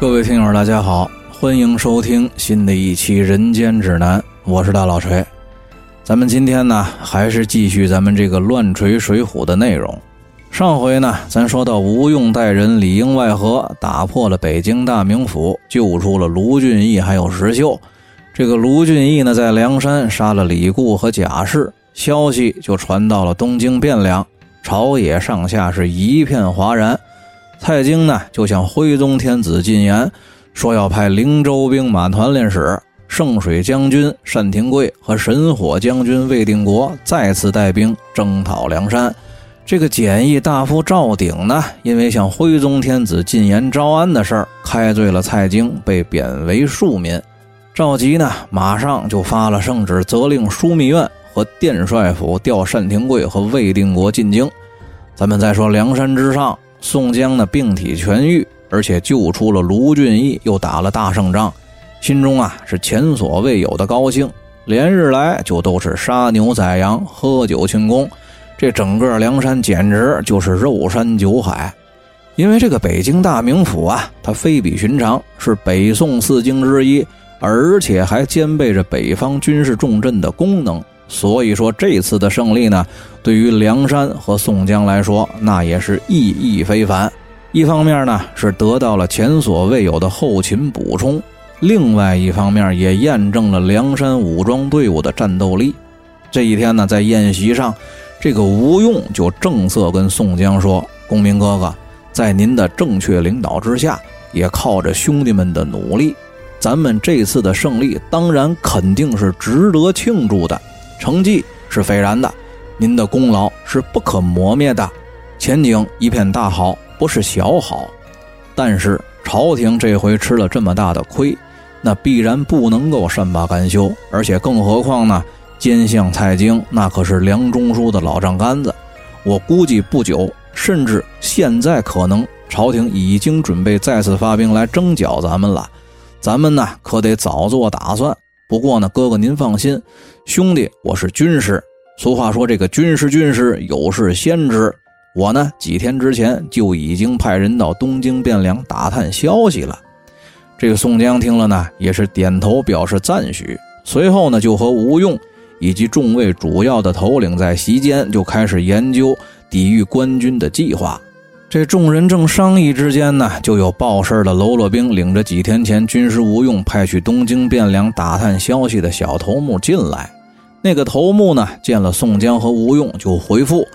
各位听友，大家好，欢迎收听新的一期《人间指南》，我是大老锤。咱们今天呢，还是继续咱们这个乱锤水浒的内容。上回呢，咱说到吴用带人里应外合，打破了北京大名府，救出了卢俊义还有石秀。这个卢俊义呢，在梁山杀了李固和贾氏，消息就传到了东京汴梁，朝野上下是一片哗然。蔡京呢，就向徽宗天子进言，说要派灵州兵马团练使圣水将军单廷贵和神火将军魏定国再次带兵征讨梁山。这个简易大夫赵鼎呢，因为向徽宗天子进言招安的事儿，开罪了蔡京，被贬为庶民。赵佶呢，马上就发了圣旨，责令枢密院和殿帅府调单廷贵和魏定国进京。咱们再说梁山之上。宋江呢，病体痊愈，而且救出了卢俊义，又打了大胜仗，心中啊是前所未有的高兴，连日来就都是杀牛宰羊、喝酒庆功，这整个梁山简直就是肉山酒海。因为这个北京大名府啊，它非比寻常，是北宋四京之一，而且还兼备着北方军事重镇的功能。所以说这次的胜利呢，对于梁山和宋江来说，那也是意义非凡。一方面呢是得到了前所未有的后勤补充，另外一方面也验证了梁山武装队伍的战斗力。这一天呢，在宴席上，这个吴用就正色跟宋江说：“公明哥哥，在您的正确领导之下，也靠着兄弟们的努力，咱们这次的胜利当然肯定是值得庆祝的。”成绩是斐然的，您的功劳是不可磨灭的，前景一片大好，不是小好。但是朝廷这回吃了这么大的亏，那必然不能够善罢甘休。而且更何况呢，奸相蔡京那可是梁中书的老丈杆子，我估计不久，甚至现在可能朝廷已经准备再次发兵来征剿咱们了。咱们呢，可得早做打算。不过呢，哥哥您放心，兄弟，我是军师。俗话说，这个军师军师有事先知。我呢，几天之前就已经派人到东京汴梁打探消息了。这个宋江听了呢，也是点头表示赞许。随后呢，就和吴用以及众位主要的头领在席间就开始研究抵御官军的计划。这众人正商议之间呢，就有报事的喽啰兵领着几天前军师吴用派去东京汴梁打探消息的小头目进来。那个头目呢，见了宋江和吴用，就回复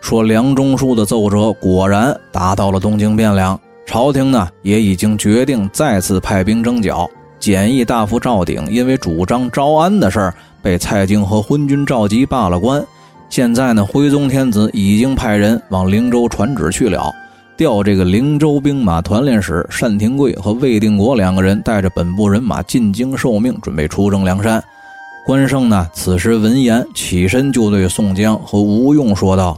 说：“梁中书的奏折果然达到了东京汴梁，朝廷呢也已经决定再次派兵征剿。简易大夫赵鼎因为主张招安的事儿，被蔡京和昏君赵佶罢了官。”现在呢，徽宗天子已经派人往灵州传旨去了，调这个灵州兵马团练使单廷贵和魏定国两个人带着本部人马进京受命，准备出征梁山。关胜呢，此时闻言起身就对宋江和吴用说道：“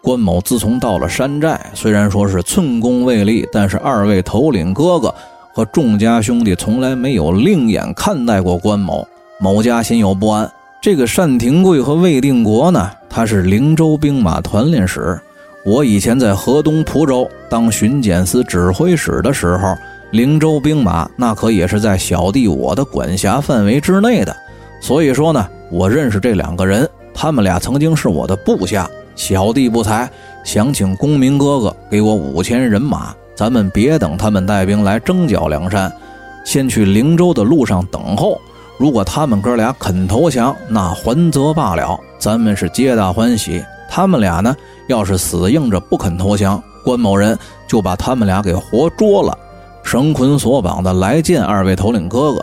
关某自从到了山寨，虽然说是寸功未立，但是二位头领哥哥和众家兄弟从来没有另眼看待过关某，某家心有不安。”这个单廷贵和魏定国呢，他是灵州兵马团练使。我以前在河东蒲州当巡检司指挥使的时候，灵州兵马那可也是在小弟我的管辖范围之内的。所以说呢，我认识这两个人，他们俩曾经是我的部下。小弟不才，想请公明哥哥给我五千人马，咱们别等他们带兵来征剿梁山，先去灵州的路上等候。如果他们哥俩肯投降，那还则罢了，咱们是皆大欢喜。他们俩呢，要是死硬着不肯投降，关某人就把他们俩给活捉了，绳捆索绑的来见二位头领哥哥。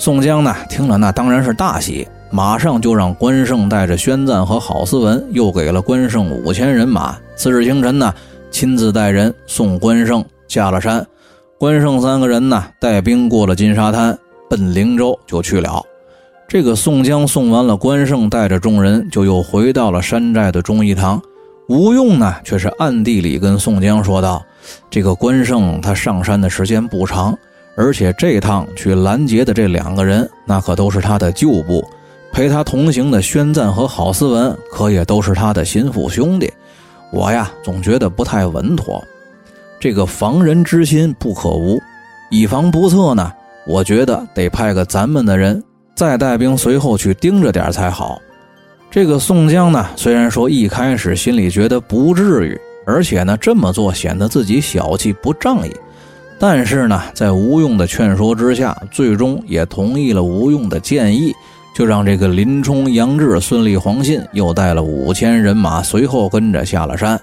宋江呢，听了那当然是大喜，马上就让关胜带着宣赞和郝思文，又给了关胜五千人马。次日清晨呢，亲自带人送关胜下了山。关胜三个人呢，带兵过了金沙滩。奔灵州就去了。这个宋江送完了关胜，带着众人就又回到了山寨的忠义堂。吴用呢，却是暗地里跟宋江说道：“这个关胜他上山的时间不长，而且这趟去拦截的这两个人，那可都是他的旧部。陪他同行的宣赞和郝思文，可也都是他的心腹兄弟。我呀，总觉得不太稳妥。这个防人之心不可无。”以防不测呢，我觉得得派个咱们的人再带兵随后去盯着点才好。这个宋江呢，虽然说一开始心里觉得不至于，而且呢这么做显得自己小气不仗义，但是呢，在吴用的劝说之下，最终也同意了吴用的建议。就让这个林冲、杨志、孙立、黄信又带了五千人马，随后跟着下了山。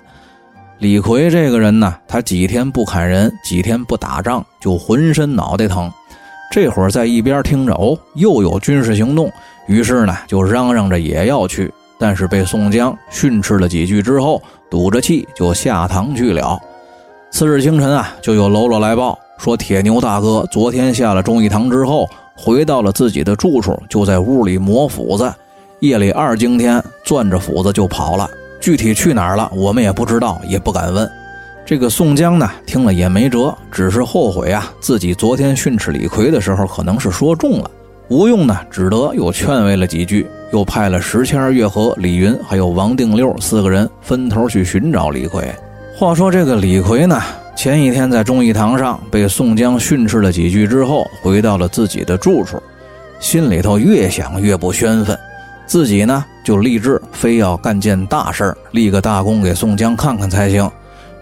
李逵这个人呢，他几天不砍人，几天不打仗，就浑身脑袋疼。这会儿在一边听着，哦，又有军事行动，于是呢，就嚷嚷着也要去。但是被宋江训斥了几句之后，赌着气就下堂去了。次日清晨啊，就有喽啰来报说，铁牛大哥昨天下了忠义堂之后。回到了自己的住处，就在屋里磨斧子。夜里二更天，攥着斧子就跑了。具体去哪儿了，我们也不知道，也不敢问。这个宋江呢，听了也没辙，只是后悔啊，自己昨天训斥李逵的时候，可能是说重了。吴用呢，只得又劝慰了几句，又派了石谦、岳和、李云还有王定六四个人分头去寻找李逵。话说这个李逵呢？前一天在忠义堂上被宋江训斥了几句之后，回到了自己的住处，心里头越想越不宣愤，自己呢就立志非要干件大事儿立个大功给宋江看看才行。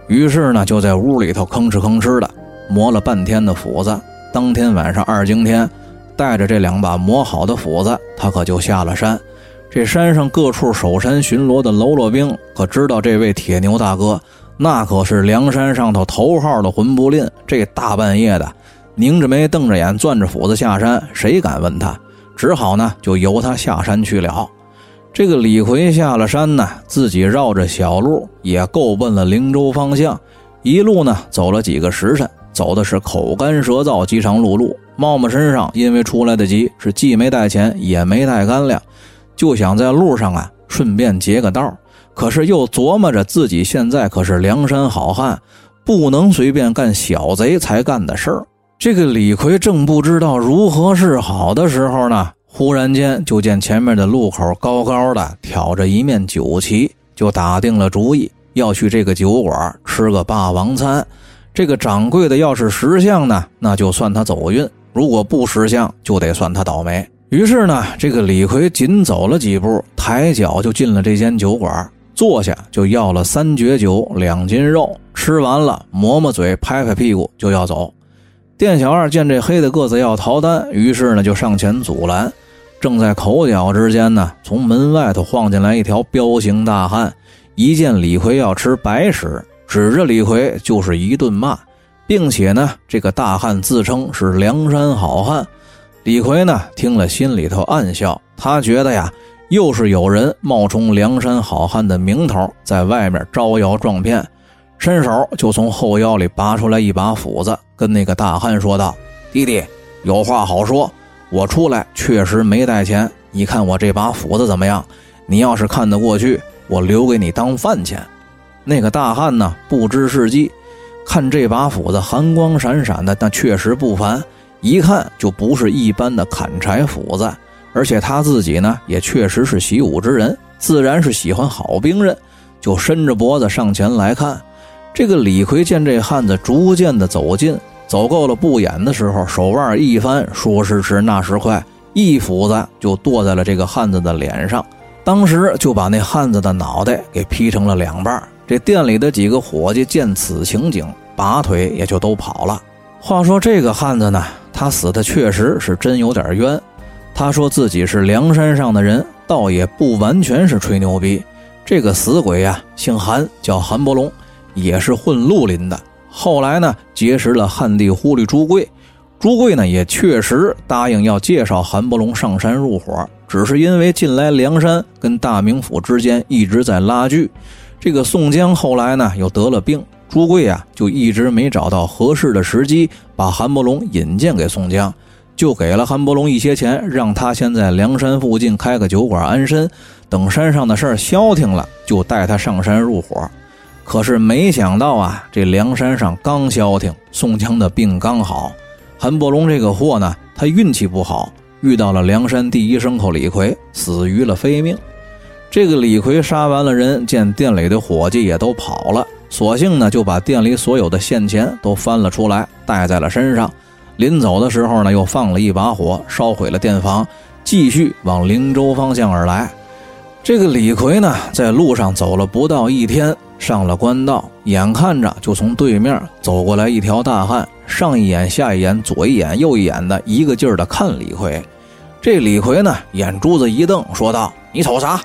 于是呢就在屋里头吭哧吭哧的磨了半天的斧子。当天晚上二更天，带着这两把磨好的斧子，他可就下了山。这山上各处守山巡逻的喽啰兵可知道这位铁牛大哥。那可是梁山上头头号的混不吝，这大半夜的，拧着眉瞪着眼，攥着斧子下山，谁敢问他？只好呢，就由他下山去了。这个李逵下了山呢，自己绕着小路也够奔了灵州方向。一路呢，走了几个时辰，走的是口干舌燥，饥肠辘辘。茂茂身上因为出来的急，是既没带钱，也没带干粮，就想在路上啊，顺便劫个道。可是又琢磨着自己现在可是梁山好汉，不能随便干小贼才干的事儿。这个李逵正不知道如何是好的时候呢，忽然间就见前面的路口高高的挑着一面酒旗，就打定了主意要去这个酒馆吃个霸王餐。这个掌柜的要是识相呢，那就算他走运；如果不识相，就得算他倒霉。于是呢，这个李逵紧走了几步，抬脚就进了这间酒馆。坐下就要了三绝酒两斤肉，吃完了抹抹嘴拍拍屁股就要走。店小二见这黑的个子要逃单，于是呢就上前阻拦。正在口角之间呢，从门外头晃进来一条彪形大汉，一见李逵要吃白食，指着李逵就是一顿骂，并且呢这个大汉自称是梁山好汉。李逵呢听了心里头暗笑，他觉得呀。又是有人冒充梁山好汉的名头，在外面招摇撞骗，伸手就从后腰里拔出来一把斧子，跟那个大汉说道：“弟弟，有话好说。我出来确实没带钱，你看我这把斧子怎么样？你要是看得过去，我留给你当饭钱。”那个大汉呢，不知是计，看这把斧子寒光闪闪的，但确实不凡，一看就不是一般的砍柴斧子。而且他自己呢，也确实是习武之人，自然是喜欢好兵刃，就伸着脖子上前来看。这个李逵见这汉子逐渐的走近，走够了不远的时候，手腕一翻，说时迟那时快，一斧子就剁在了这个汉子的脸上，当时就把那汉子的脑袋给劈成了两半。这店里的几个伙计见此情景，拔腿也就都跑了。话说这个汉子呢，他死的确实是真有点冤。他说自己是梁山上的人，倒也不完全是吹牛逼。这个死鬼呀，姓韩，叫韩伯龙，也是混绿林的。后来呢，结识了汉地忽律朱贵，朱贵呢也确实答应要介绍韩伯龙上山入伙。只是因为近来梁山跟大名府之间一直在拉锯，这个宋江后来呢又得了病，朱贵啊就一直没找到合适的时机把韩伯龙引荐给宋江。就给了韩伯龙一些钱，让他先在梁山附近开个酒馆安身，等山上的事儿消停了，就带他上山入伙。可是没想到啊，这梁山上刚消停，宋江的病刚好，韩伯龙这个货呢，他运气不好，遇到了梁山第一牲口李逵，死于了非命。这个李逵杀完了人，见店里的伙计也都跑了，索性呢就把店里所有的现钱都翻了出来，带在了身上。临走的时候呢，又放了一把火，烧毁了店房，继续往灵州方向而来。这个李逵呢，在路上走了不到一天，上了官道，眼看着就从对面走过来一条大汉，上一眼下一眼，左一眼右一眼的，一个劲儿的看李逵。这李逵呢，眼珠子一瞪，说道：“你瞅啥？”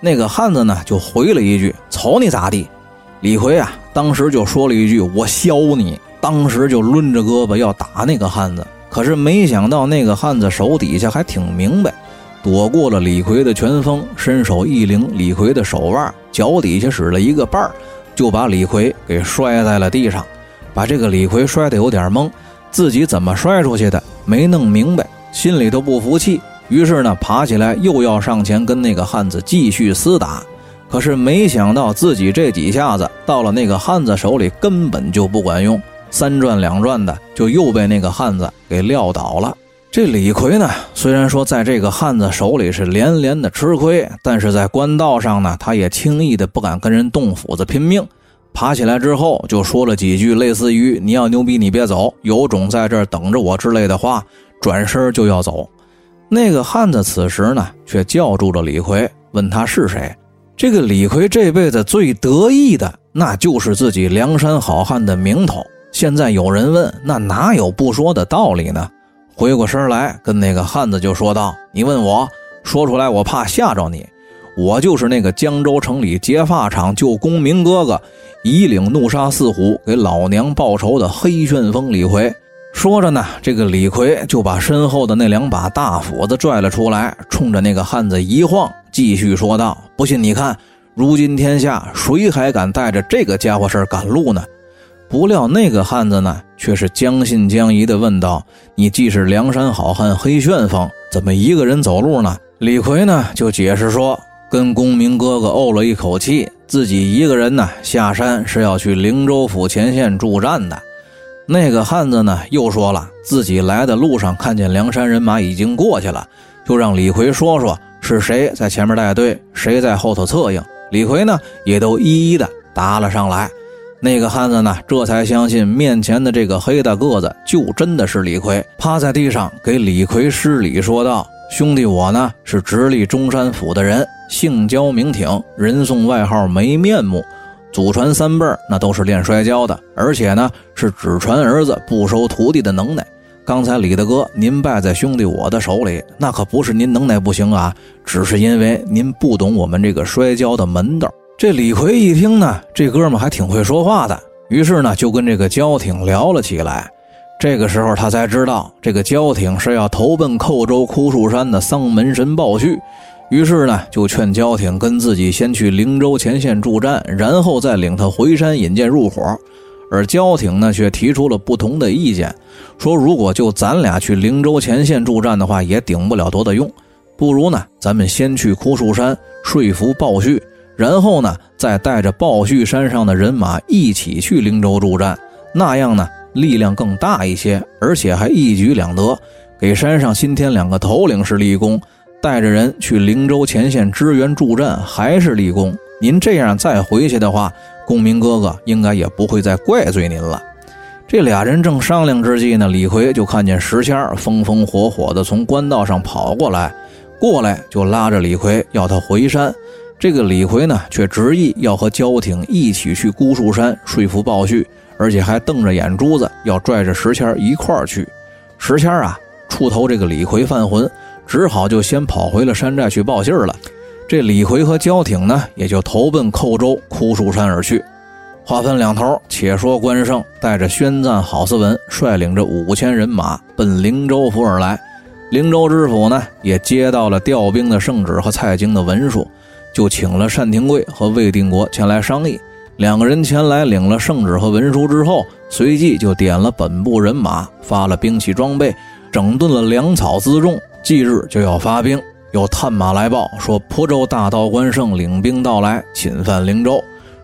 那个汉子呢，就回了一句：“瞅你咋地？”李逵啊，当时就说了一句：“我削你！”当时就抡着胳膊要打那个汉子，可是没想到那个汉子手底下还挺明白。躲过了李逵的拳锋，伸手一拧李逵的手腕，脚底下使了一个绊儿，就把李逵给摔在了地上，把这个李逵摔得有点懵，自己怎么摔出去的没弄明白，心里头不服气，于是呢爬起来又要上前跟那个汉子继续厮打，可是没想到自己这几下子到了那个汉子手里根本就不管用，三转两转的就又被那个汉子给撂倒了。这李逵呢，虽然说在这个汉子手里是连连的吃亏，但是在官道上呢，他也轻易的不敢跟人动斧子拼命。爬起来之后，就说了几句类似于“你要牛逼，你别走，有种在这等着我”之类的话，转身就要走。那个汉子此时呢，却叫住了李逵，问他是谁。这个李逵这辈子最得意的，那就是自己梁山好汉的名头。现在有人问，那哪有不说的道理呢？回过身来，跟那个汉子就说道：“你问我说出来，我怕吓着你。我就是那个江州城里结发厂救公明哥哥，以领怒杀四虎，给老娘报仇的黑旋风李逵。”说着呢，这个李逵就把身后的那两把大斧子拽了出来，冲着那个汉子一晃，继续说道：“不信你看，如今天下谁还敢带着这个家伙事赶路呢？”不料那个汉子呢，却是将信将疑地问道：“你既是梁山好汉黑旋风，怎么一个人走路呢？”李逵呢就解释说：“跟公明哥哥怄了一口气，自己一个人呢下山是要去灵州府前线助战的。”那个汉子呢又说了，自己来的路上看见梁山人马已经过去了，就让李逵说说是谁在前面带队，谁在后头策应。李逵呢也都一一的答了上来。那个汉子呢，这才相信面前的这个黑大个子就真的是李逵，趴在地上给李逵施礼，说道：“兄弟，我呢是直隶中山府的人，姓焦名挺，人送外号没面目，祖传三辈那都是练摔跤的，而且呢是只传儿子不收徒弟的能耐。刚才李大哥您败在兄弟我的手里，那可不是您能耐不行啊，只是因为您不懂我们这个摔跤的门道。”这李逵一听呢，这哥们还挺会说话的，于是呢就跟这个焦挺聊了起来。这个时候他才知道，这个焦挺是要投奔寇州枯树山的丧门神鲍旭，于是呢就劝焦挺跟自己先去灵州前线助战，然后再领他回山引荐入伙。而焦挺呢却提出了不同的意见，说如果就咱俩去灵州前线助战的话，也顶不了多大用，不如呢咱们先去枯树山说服鲍旭。然后呢，再带着鲍旭山上的人马一起去灵州助战，那样呢，力量更大一些，而且还一举两得，给山上新添两个头领是立功，带着人去灵州前线支援助战还是立功。您这样再回去的话，公明哥哥应该也不会再怪罪您了。这俩人正商量之际呢，李逵就看见石谦风风火火的从官道上跑过来，过来就拉着李逵要他回山。这个李逵呢，却执意要和焦挺一起去孤树山说服鲍旭，而且还瞪着眼珠子要拽着石谦一块儿去。石谦啊，触头这个李逵犯浑，只好就先跑回了山寨去报信儿了。这李逵和焦挺呢，也就投奔寇州枯树山而去。话分两头，且说关胜带着宣赞、郝思文，率领着五千人马奔灵州府而来。灵州知府呢，也接到了调兵的圣旨和蔡京的文书。就请了单廷贵和魏定国前来商议。两个人前来领了圣旨和文书之后，随即就点了本部人马，发了兵器装备，整顿了粮草辎重，即日就要发兵。有探马来报说，蒲州大道关胜领兵到来，侵犯灵州。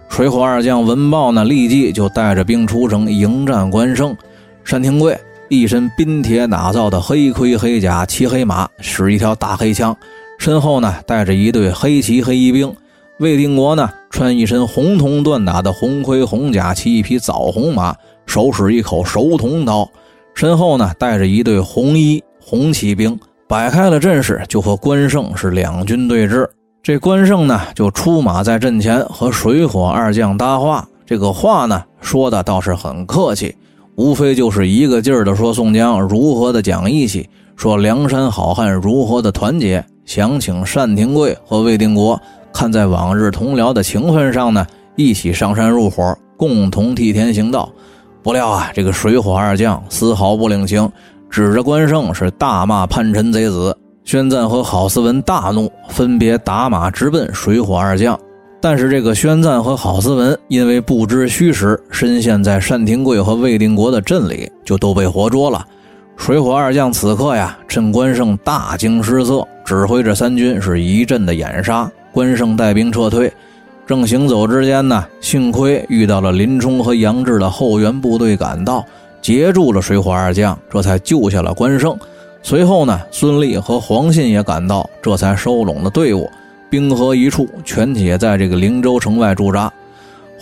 水火二将闻报呢，立即就带着兵出城迎战关胜。单廷贵一身冰铁打造的黑盔黑甲，骑黑马，使一条大黑枪。身后呢，带着一队黑旗黑衣兵。魏定国呢，穿一身红铜锻打的红盔红甲，骑一匹枣红马，手使一口熟铜刀。身后呢带着一队红衣红骑兵，摆开了阵势，就和关胜是两军对峙。这关胜呢就出马在阵前和水火二将搭话，这个话呢说的倒是很客气，无非就是一个劲儿的说宋江如何的讲义气，说梁山好汉如何的团结，想请单廷贵和魏定国看在往日同僚的情分上呢，一起上山入伙，共同替天行道。不料啊，这个水火二将丝毫不领情，指着关胜是大骂叛臣贼子。宣赞和郝思文大怒，分别打马直奔水火二将。但是这个宣赞和郝思文因为不知虚实，深陷在单廷贵和魏定国的阵里，就都被活捉了。水火二将此刻呀，趁关胜大惊失色，指挥着三军是一阵的掩杀。关胜带兵撤退，正行走之间呢，幸亏遇到了林冲和杨志的后援部队赶到，截住了水火二将，这才救下了关胜。随后呢，孙立和黄信也赶到，这才收拢了队伍，兵合一处，全体在这个灵州城外驻扎。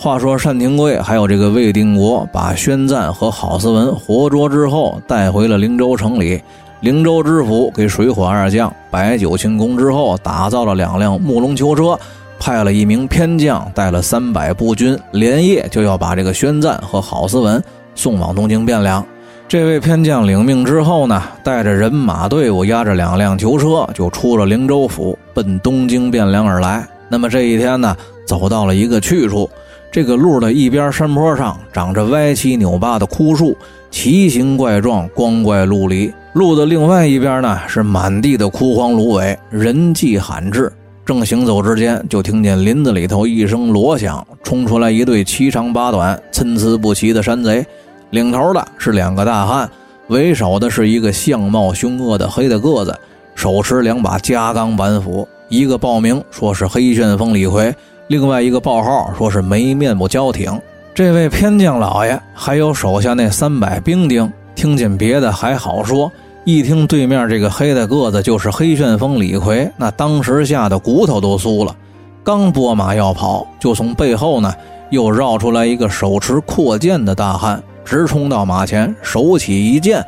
话说单廷贵还有这个魏定国，把宣赞和郝思文活捉之后，带回了灵州城里。灵州知府给水火二将摆酒庆功之后，打造了两辆木龙囚车，派了一名偏将带了三百步军，连夜就要把这个宣赞和郝思文送往东京汴梁。这位偏将领命之后呢，带着人马队伍，押着两辆囚车，就出了灵州府，奔东京汴梁而来。那么这一天呢，走到了一个去处，这个路的一边山坡上长着歪七扭八的枯树，奇形怪状，光怪陆离。路的另外一边呢，是满地的枯黄芦苇，人迹罕至。正行走之间，就听见林子里头一声锣响，冲出来一对七长八短、参差不齐的山贼。领头的是两个大汉，为首的是一个相貌凶恶的黑大个子，手持两把夹钢板斧。一个报名说是黑旋风李逵，另外一个报号说是没面目交挺。这位偏将老爷还有手下那三百兵丁，听见别的还好说，一听对面这个黑大个子就是黑旋风李逵，那当时吓得骨头都酥了。刚拨马要跑，就从背后呢又绕出来一个手持阔剑的大汉。直冲到马前，手起一剑，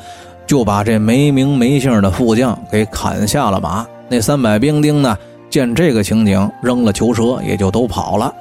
就把这没名没姓的副将给砍下了马。那三百兵丁呢，见这个情景，扔了囚车，也就都跑了。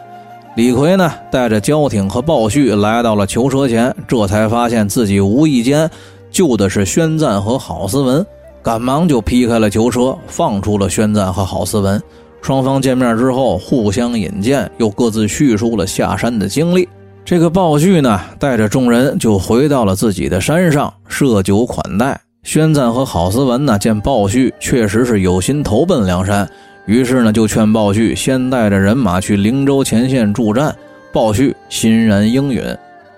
李逵呢，带着焦挺和鲍旭来到了囚车前，这才发现自己无意间救的是宣赞和郝思文，赶忙就劈开了囚车，放出了宣赞和郝思文。双方见面之后，互相引荐，又各自叙述了下山的经历。这个鲍旭呢，带着众人就回到了自己的山上，设酒款待。宣赞和郝思文呢，见鲍旭确实是有心投奔梁山，于是呢，就劝鲍旭先带着人马去灵州前线助战。鲍旭欣然应允，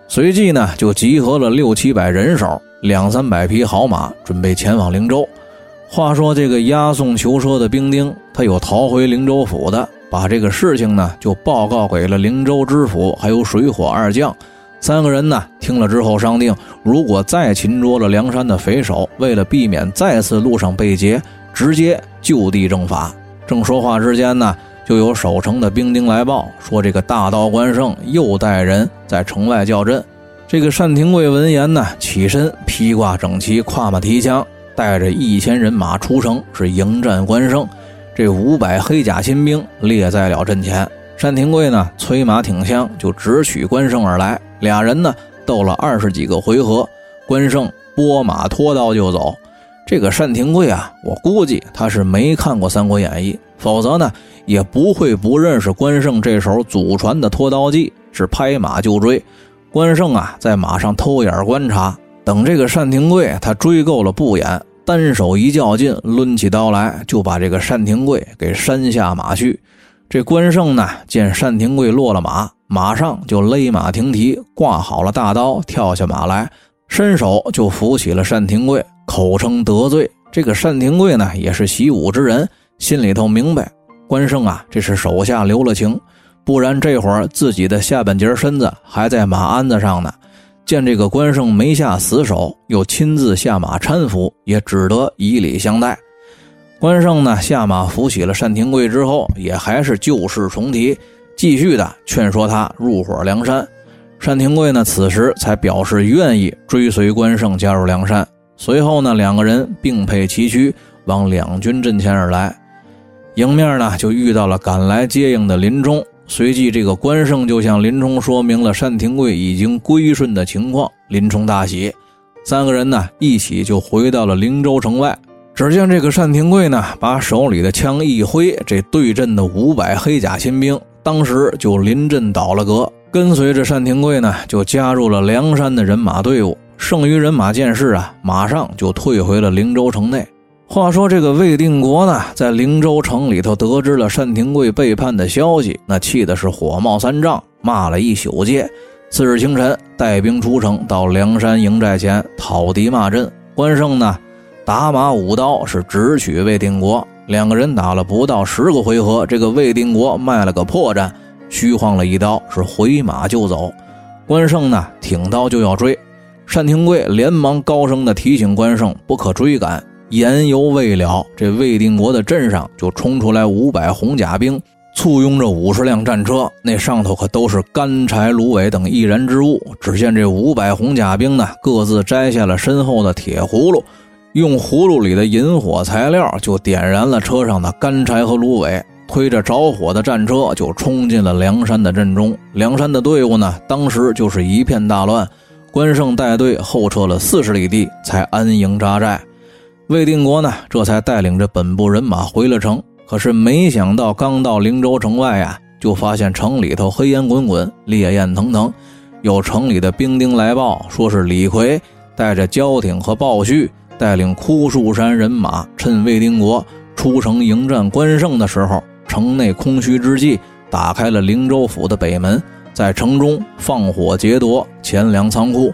随即呢，就集合了六七百人手，两三百匹好马，准备前往灵州。话说这个押送囚车的兵丁，他有逃回灵州府的。把这个事情呢，就报告给了灵州知府，还有水火二将三个人呢。听了之后商定，如果再擒捉了梁山的匪首，为了避免再次路上被劫，直接就地正法。正说话之间呢，就有守城的兵丁来报说，这个大刀关胜又带人在城外叫阵。这个单廷贵闻言呢，起身披挂整齐，跨马提枪，带着一千人马出城，是迎战关胜。这五百黑甲亲兵列在了阵前，单廷贵呢催马挺枪就直取关胜而来。俩人呢斗了二十几个回合，关胜拨马拖刀就走。这个单廷贵啊，我估计他是没看过《三国演义》，否则呢也不会不认识关胜这手祖传的拖刀计，是拍马就追。关胜啊在马上偷眼观察，等这个单廷贵他追够了步眼。单手一较劲，抡起刀来，就把这个单廷贵给扇下马去。这关胜呢，见单廷贵落了马，马上就勒马停蹄，挂好了大刀，跳下马来，伸手就扶起了单廷贵，口称得罪。这个单廷贵呢，也是习武之人，心里头明白，关胜啊，这是手下留了情，不然这会儿自己的下半截身子还在马鞍子上呢。见这个关胜没下死手，又亲自下马搀扶，也只得以礼相待。关胜呢，下马扶起了单廷贵之后，也还是旧事重提，继续的劝说他入伙梁山。单廷贵呢，此时才表示愿意追随关胜加入梁山。随后呢，两个人并辔齐驱往两军阵前而来。迎面呢，就遇到了赶来接应的林冲。随即，这个关胜就向林冲说明了单廷贵已经归顺的情况。林冲大喜，三个人呢一起就回到了灵州城外。只见这个单廷贵呢，把手里的枪一挥，这对阵的五百黑甲亲兵，当时就临阵倒了戈。跟随着单廷贵呢，就加入了梁山的人马队伍。剩余人马见势啊，马上就退回了灵州城内。话说这个魏定国呢，在灵州城里头得知了单廷贵背叛的消息，那气的是火冒三丈，骂了一宿街。次日清晨，带兵出城，到梁山营寨前讨敌骂阵。关胜呢，打马舞刀是直取魏定国。两个人打了不到十个回合，这个魏定国卖了个破绽，虚晃了一刀，是回马就走。关胜呢，挺刀就要追，单廷贵连忙高声的提醒关胜不可追赶。言犹未了，这魏定国的阵上就冲出来五百红甲兵，簇拥着五十辆战车，那上头可都是干柴、芦苇等易燃之物。只见这五百红甲兵呢，各自摘下了身后的铁葫芦，用葫芦里的引火材料就点燃了车上的干柴和芦苇，推着着火的战车就冲进了梁山的阵中。梁山的队伍呢，当时就是一片大乱。关胜带队后撤了四十里地，才安营扎寨。魏定国呢，这才带领着本部人马回了城。可是没想到，刚到灵州城外呀，就发现城里头黑烟滚滚，烈焰腾腾。有城里的兵丁来报，说是李逵带着焦挺和鲍旭，带领枯树山人马，趁魏定国出城迎战关胜的时候，城内空虚之际，打开了灵州府的北门，在城中放火劫夺钱粮仓库。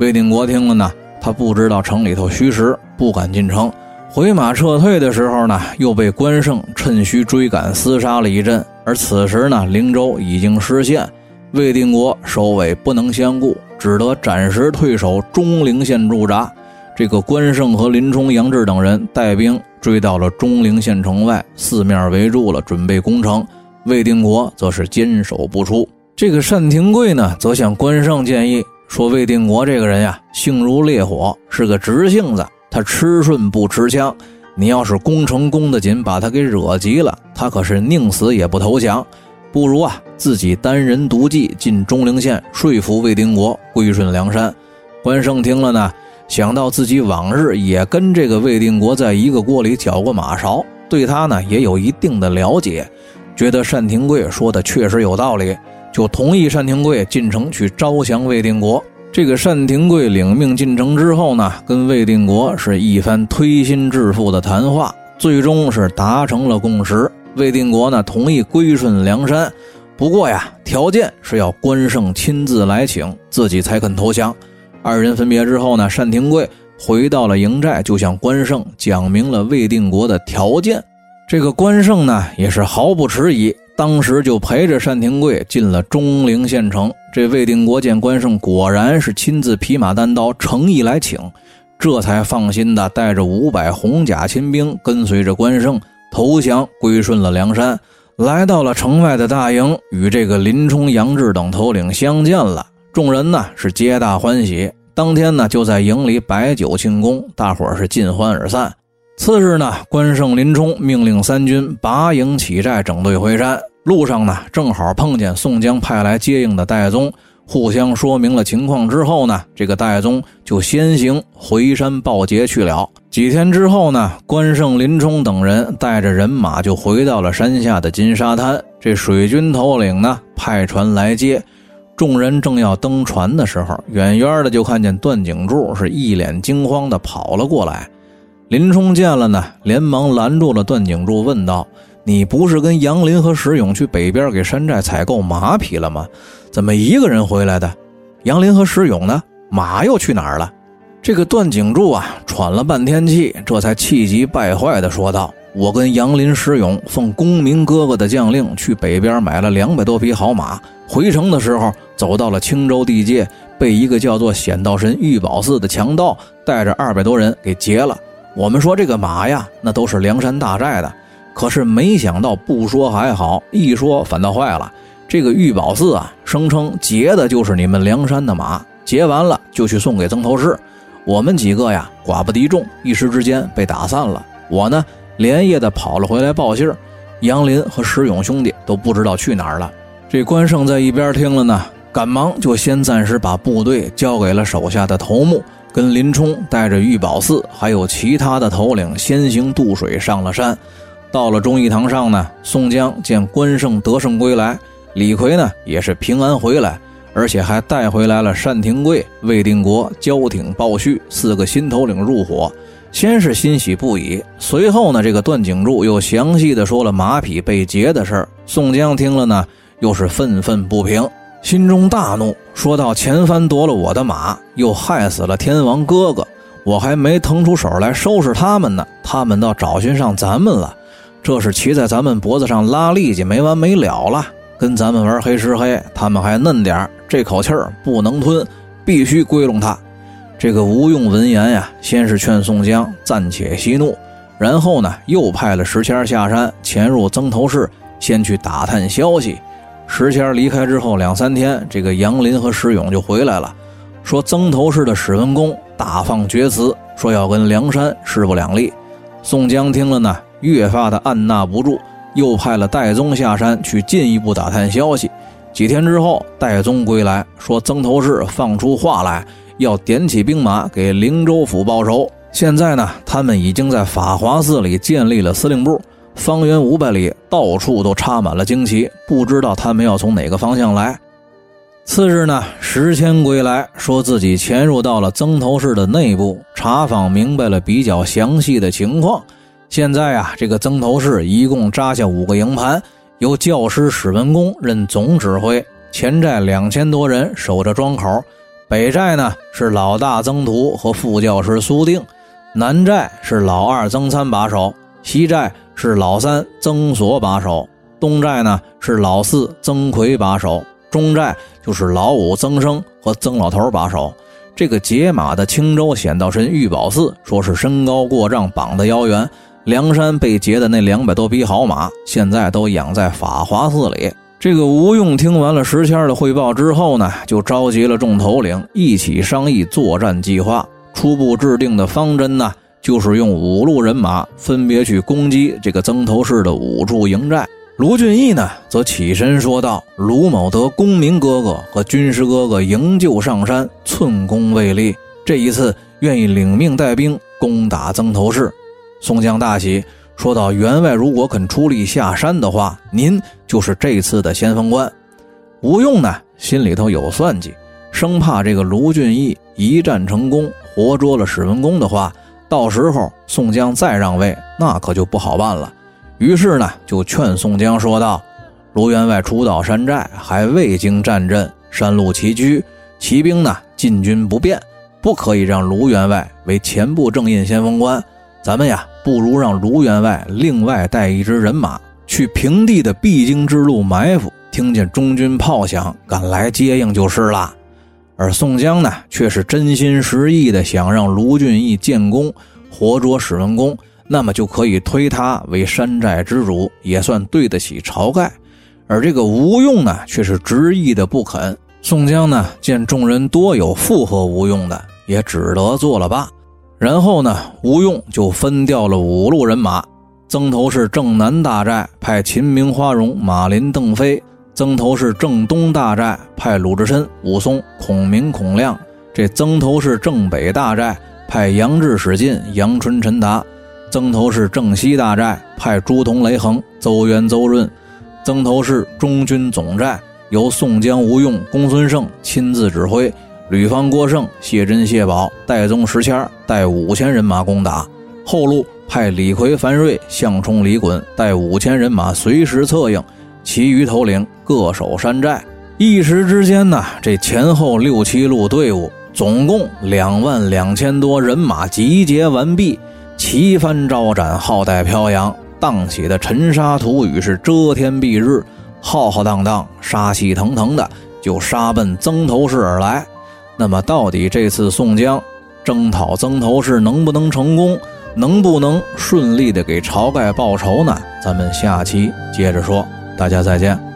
魏定国听了呢。他不知道城里头虚实，不敢进城。回马撤退的时候呢，又被关胜趁虚追赶，厮杀了一阵。而此时呢，灵州已经失陷，魏定国首尾不能相顾，只得暂时退守中陵县驻扎。这个关胜和林冲、杨志等人带兵追到了中陵县城外，四面围住了，准备攻城。魏定国则是坚守不出。这个单廷贵呢，则向关胜建议。说魏定国这个人呀，性如烈火，是个直性子。他吃顺不吃香。你要是攻城攻得紧，把他给惹急了，他可是宁死也不投降。不如啊，自己单人独骑进中陵县，说服魏定国归顺梁山。关胜听了呢，想到自己往日也跟这个魏定国在一个锅里搅过马勺，对他呢也有一定的了解，觉得单廷贵说的确实有道理。就同意单廷贵进城去招降魏定国。这个单廷贵领命进城之后呢，跟魏定国是一番推心置腹的谈话，最终是达成了共识。魏定国呢同意归顺梁山，不过呀，条件是要关胜亲自来请，自己才肯投降。二人分别之后呢，单廷贵回到了营寨，就向关胜讲明了魏定国的条件。这个关胜呢也是毫不迟疑。当时就陪着单廷贵进了中陵县城。这魏定国见关胜果然是亲自匹马单刀，诚意来请，这才放心的带着五百红甲亲兵，跟随着关胜投降，归顺了梁山。来到了城外的大营，与这个林冲、杨志等头领相见了。众人呢是皆大欢喜。当天呢就在营里摆酒庆功，大伙儿是尽欢而散。次日呢，关胜、林冲命令三军拔营起寨，整队回山。路上呢，正好碰见宋江派来接应的戴宗，互相说明了情况之后呢，这个戴宗就先行回山报捷去了。几天之后呢，关胜、林冲等人带着人马就回到了山下的金沙滩。这水军头领呢，派船来接，众人正要登船的时候，远远的就看见段景柱是一脸惊慌的跑了过来。林冲见了呢，连忙拦住了段景柱，问道。你不是跟杨林和石勇去北边给山寨采购马匹了吗？怎么一个人回来的？杨林和石勇呢？马又去哪儿了？这个段景柱啊，喘了半天气，这才气急败坏的说道：“我跟杨林、石勇奉公明哥哥的将令，去北边买了两百多匹好马。回城的时候，走到了青州地界，被一个叫做显道神玉宝寺的强盗带着二百多人给劫了。我们说这个马呀，那都是梁山大寨的。”可是没想到，不说还好，一说反倒坏了。这个玉宝寺啊，声称劫的就是你们梁山的马，劫完了就去送给曾头市。我们几个呀，寡不敌众，一时之间被打散了。我呢，连夜的跑了回来报信。杨林和石勇兄弟都不知道去哪儿了。这关胜在一边听了呢，赶忙就先暂时把部队交给了手下的头目，跟林冲带着玉宝寺还有其他的头领先行渡水上了山。到了忠义堂上呢，宋江见关胜得胜归来。李逵呢也是平安回来，而且还带回来了单廷贵、魏定国、焦挺、鲍旭四个新头领入伙，先是欣喜不已。随后呢，这个段景柱又详细的说了马匹被劫的事儿。宋江听了呢，又是愤愤不平，心中大怒，说道：“前番夺了我的马，又害死了天王哥哥，我还没腾出手来收拾他们呢，他们倒找寻上咱们了，这是骑在咱们脖子上拉力气，没完没了了。”跟咱们玩黑吃黑，他们还嫩点这口气儿不能吞，必须归拢他。这个吴用闻言呀，先是劝宋江暂且息怒，然后呢，又派了石谦下山潜入曾头市，先去打探消息。石谦离开之后两三天，这个杨林和石勇就回来了，说曾头市的史文恭大放厥词，说要跟梁山势不两立。宋江听了呢，越发的按捺不住。又派了戴宗下山去进一步打探消息。几天之后，戴宗归来，说曾头市放出话来，要点起兵马给灵州府报仇。现在呢，他们已经在法华寺里建立了司令部，方圆五百里到处都插满了旌旗，不知道他们要从哪个方向来。次日呢，石谦归来，说自己潜入到了曾头市的内部，查访明白了比较详细的情况。现在啊，这个曾头市一共扎下五个营盘，由教师史文恭任总指挥。前寨两千多人守着庄口，北寨呢是老大曾图和副教师苏定，南寨是老二曾参把守，西寨是老三曾锁把守，东寨呢是老四曾奎把守，中寨就是老五曾生和曾老头把守。这个解马的青州显道神玉宝寺，说是身高过丈，膀子腰圆。梁山被劫的那两百多匹好马，现在都养在法华寺里。这个吴用听完了石谦的汇报之后呢，就召集了众头领一起商议作战计划。初步制定的方针呢，就是用五路人马分别去攻击这个曾头市的五处营寨。卢俊义呢，则起身说道：“卢某得公明哥哥和军师哥哥营救上山，寸功未立，这一次愿意领命带兵攻打曾头市。”宋江大喜，说道：“员外如果肯出力下山的话，您就是这次的先锋官。”吴用呢，心里头有算计，生怕这个卢俊义一战成功，活捉了史文恭的话，到时候宋江再让位，那可就不好办了。于是呢，就劝宋江说道：“卢员外初到山寨，还未经战阵，山路崎岖，骑兵呢进军不便，不可以让卢员外为前部正印先锋官。咱们呀。”不如让卢员外另外带一支人马去平地的必经之路埋伏，听见中军炮响，赶来接应就是了。而宋江呢，却是真心实意的想让卢俊义建功，活捉史文恭，那么就可以推他为山寨之主，也算对得起晁盖。而这个吴用呢，却是执意的不肯。宋江呢，见众人多有附和吴用的，也只得作了罢。然后呢，吴用就分调了五路人马，曾头市正南大寨派秦明、花荣、马林、邓飞；曾头市正东大寨派鲁智深、武松、孔明、孔亮；这曾头市正北大寨派杨志、史进、杨春、陈达；曾头市正西大寨派朱仝、雷横、邹渊、邹润；曾头市中军总寨由宋江、吴用、公孙胜亲自指挥。吕方、郭盛、谢珍、谢宝、戴宗、石谦带五千人马攻打，后路派李逵、樊瑞、项冲、李衮带五千人马随时策应，其余头领各守山寨。一时之间呢，这前后六七路队伍，总共两万两千多人马集结完毕，旗帆招展，号带飘扬，荡起的尘沙土雨是遮天蔽日，浩浩荡荡，杀气腾腾的就杀奔曾头市而来。那么，到底这次宋江征讨曾头市能不能成功，能不能顺利的给晁盖报仇呢？咱们下期接着说，大家再见。